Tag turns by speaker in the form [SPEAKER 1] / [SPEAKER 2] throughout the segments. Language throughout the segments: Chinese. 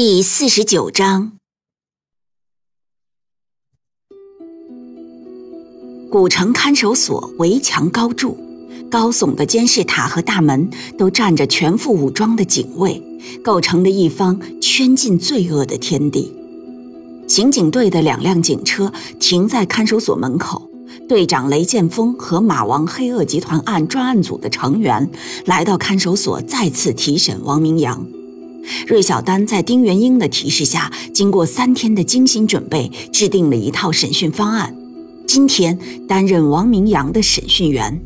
[SPEAKER 1] 第四十九章，古城看守所围墙高筑，高耸的监视塔和大门都站着全副武装的警卫，构成了一方圈禁罪恶的天地。刑警队的两辆警车停在看守所门口，队长雷剑锋和马王黑恶集团案专案组的成员来到看守所，再次提审王明阳。芮小丹在丁元英的提示下，经过三天的精心准备，制定了一套审讯方案。今天担任王明阳的审讯员。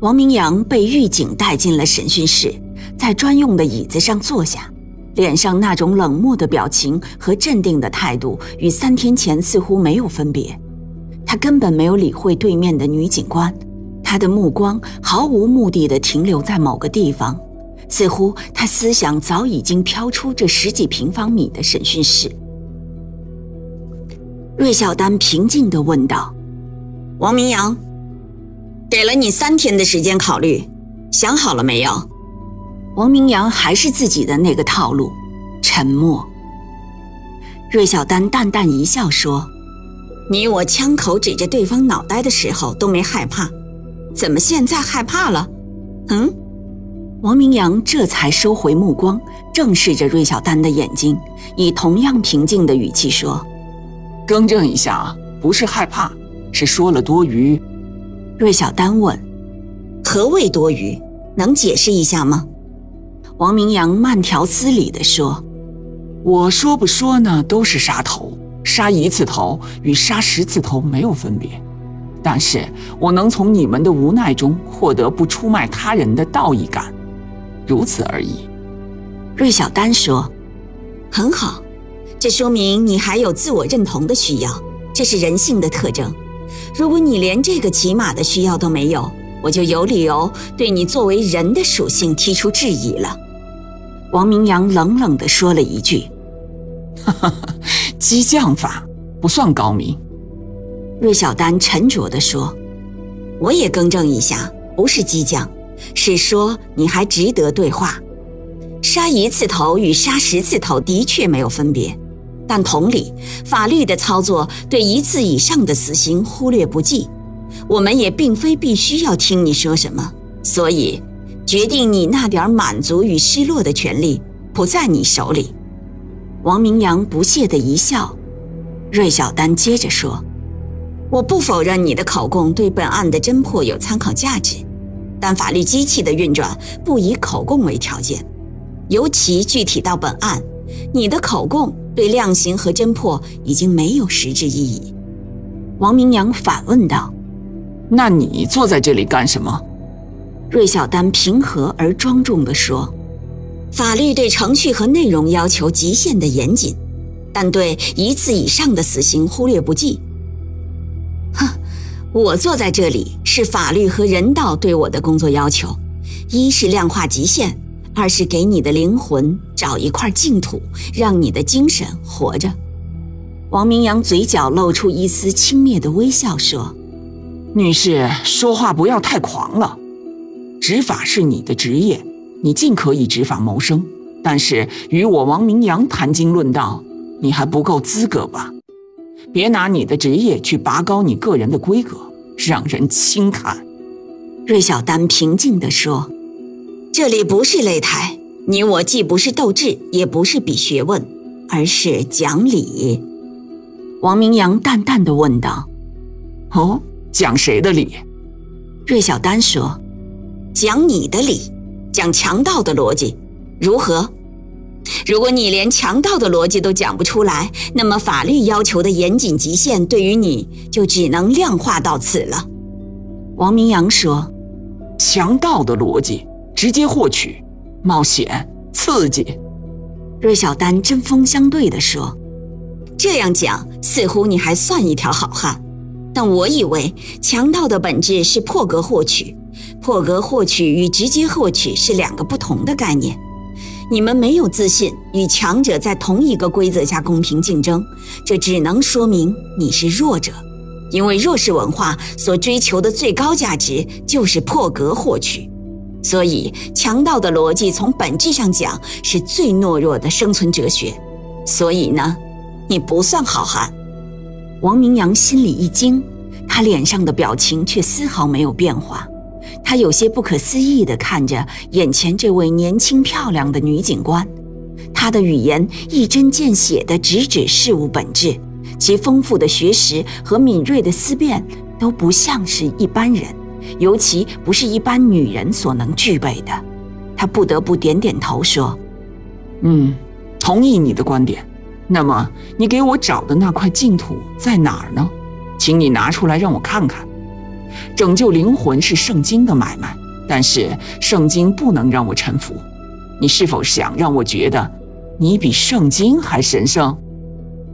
[SPEAKER 1] 王明阳被狱警带进了审讯室，在专用的椅子上坐下，脸上那种冷漠的表情和镇定的态度与三天前似乎没有分别。他根本没有理会对面的女警官，他的目光毫无目的地停留在某个地方。似乎他思想早已经飘出这十几平方米的审讯室。芮小丹平静地问道：“王明阳，给了你三天的时间考虑，想好了没有？”王明阳还是自己的那个套路，沉默。芮小丹淡淡一笑说：“你我枪口指着对方脑袋的时候都没害怕，怎么现在害怕了？嗯？”王明阳这才收回目光，正视着芮小丹的眼睛，以同样平静的语气说：“
[SPEAKER 2] 更正一下，不是害怕，是说了多余。”
[SPEAKER 1] 芮小丹问：“何谓多余？能解释一下吗？”王明阳慢条斯理地说：“
[SPEAKER 2] 我说不说呢，都是杀头，杀一次头与杀十次头没有分别。但是我能从你们的无奈中获得不出卖他人的道义感。”如此而已，
[SPEAKER 1] 芮小丹说：“很好，这说明你还有自我认同的需要，这是人性的特征。如果你连这个起码的需要都没有，我就有理由对你作为人的属性提出质疑了。”王明阳冷冷地说了一句：“
[SPEAKER 2] 哈哈，激将法不算高明。”
[SPEAKER 1] 芮小丹沉着地说：“我也更正一下，不是激将。”是说你还值得对话，杀一次头与杀十次头的确没有分别，但同理，法律的操作对一次以上的死刑忽略不计。我们也并非必须要听你说什么，所以决定你那点满足与失落的权利不在你手里。王明阳不屑地一笑，芮小丹接着说：“我不否认你的口供对本案的侦破有参考价值。”但法律机器的运转不以口供为条件，尤其具体到本案，你的口供对量刑和侦破已经没有实质意义。王明阳反问道：“
[SPEAKER 2] 那你坐在这里干什么？”
[SPEAKER 1] 芮小丹平和而庄重地说：“法律对程序和内容要求极限的严谨，但对一次以上的死刑忽略不计。”我坐在这里是法律和人道对我的工作要求，一是量化极限，二是给你的灵魂找一块净土，让你的精神活着。王明阳嘴角露出一丝轻蔑的微笑，说：“
[SPEAKER 2] 女士，说话不要太狂了。执法是你的职业，你尽可以执法谋生，但是与我王明阳谈经论道，你还不够资格吧？”别拿你的职业去拔高你个人的规格，让人轻看。”
[SPEAKER 1] 芮小丹平静地说，“这里不是擂台，你我既不是斗智，也不是比学问，而是讲理。”王明阳淡淡的问道，“
[SPEAKER 2] 哦，讲谁的理？”
[SPEAKER 1] 芮小丹说，“讲你的理，讲强盗的逻辑，如何？”如果你连强盗的逻辑都讲不出来，那么法律要求的严谨极限对于你就只能量化到此了。”王明阳说，“
[SPEAKER 2] 强盗的逻辑直接获取，冒险刺激，
[SPEAKER 1] 芮小丹针锋相对地说：“这样讲，似乎你还算一条好汉。但我以为强盗的本质是破格获取，破格获取与直接获取是两个不同的概念。你们没有自信与强者在同一个规则下公平竞争，这只能说明你是弱者。因为弱势文化所追求的最高价值就是破格获取。”所以，强盗的逻辑从本质上讲是最懦弱的生存哲学。所以呢，你不算好汉。王明阳心里一惊，他脸上的表情却丝毫没有变化。他有些不可思议地看着眼前这位年轻漂亮的女警官，她的语言一针见血地直指事物本质，其丰富的学识和敏锐的思辨都不像是一般人。尤其不是一般女人所能具备的，他不得不点点头说：“
[SPEAKER 2] 嗯，同意你的观点。那么，你给我找的那块净土在哪儿呢？请你拿出来让我看看。拯救灵魂是圣经的买卖，但是圣经不能让我臣服。你是否想让我觉得你比圣经还神圣？”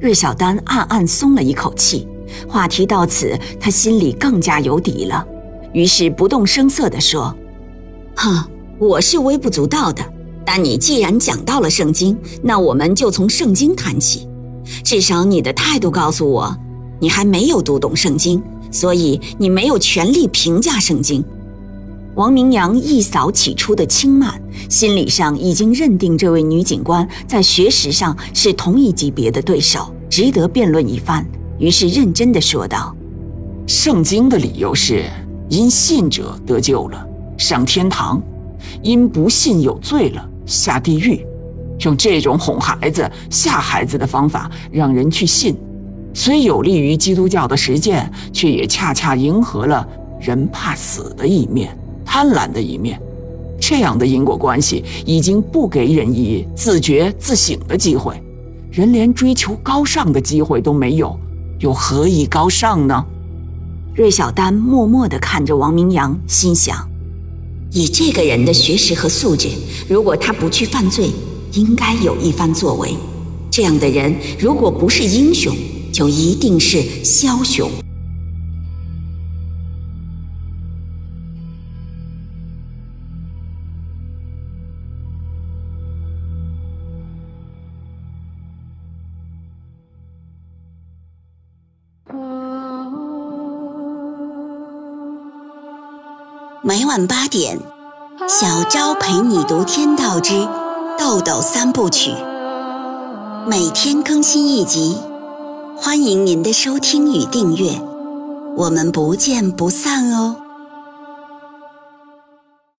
[SPEAKER 1] 芮小丹暗暗松了一口气。话题到此，他心里更加有底了。于是不动声色地说：“哼，我是微不足道的，但你既然讲到了圣经，那我们就从圣经谈起。至少你的态度告诉我，你还没有读懂圣经，所以你没有权利评价圣经。”王明阳一扫起初的轻慢，心理上已经认定这位女警官在学识上是同一级别的对手，值得辩论一番。于是认真地说道：“
[SPEAKER 2] 圣经的理由是。”因信者得救了，上天堂；因不信有罪了，下地狱。用这种哄孩子、吓孩子的方法让人去信，虽有利于基督教的实践，却也恰恰迎合了人怕死的一面、贪婪的一面。这样的因果关系已经不给人以自觉自省的机会，人连追求高尚的机会都没有，又何以高尚呢？
[SPEAKER 1] 芮小丹默默地看着王明阳，心想：以这个人的学识和素质，如果他不去犯罪，应该有一番作为。这样的人，如果不是英雄，就一定是枭雄。每晚八点，小昭陪你读《天道之豆豆三部曲》，每天更新一集，欢迎您的收听与订阅，我们不见不散哦。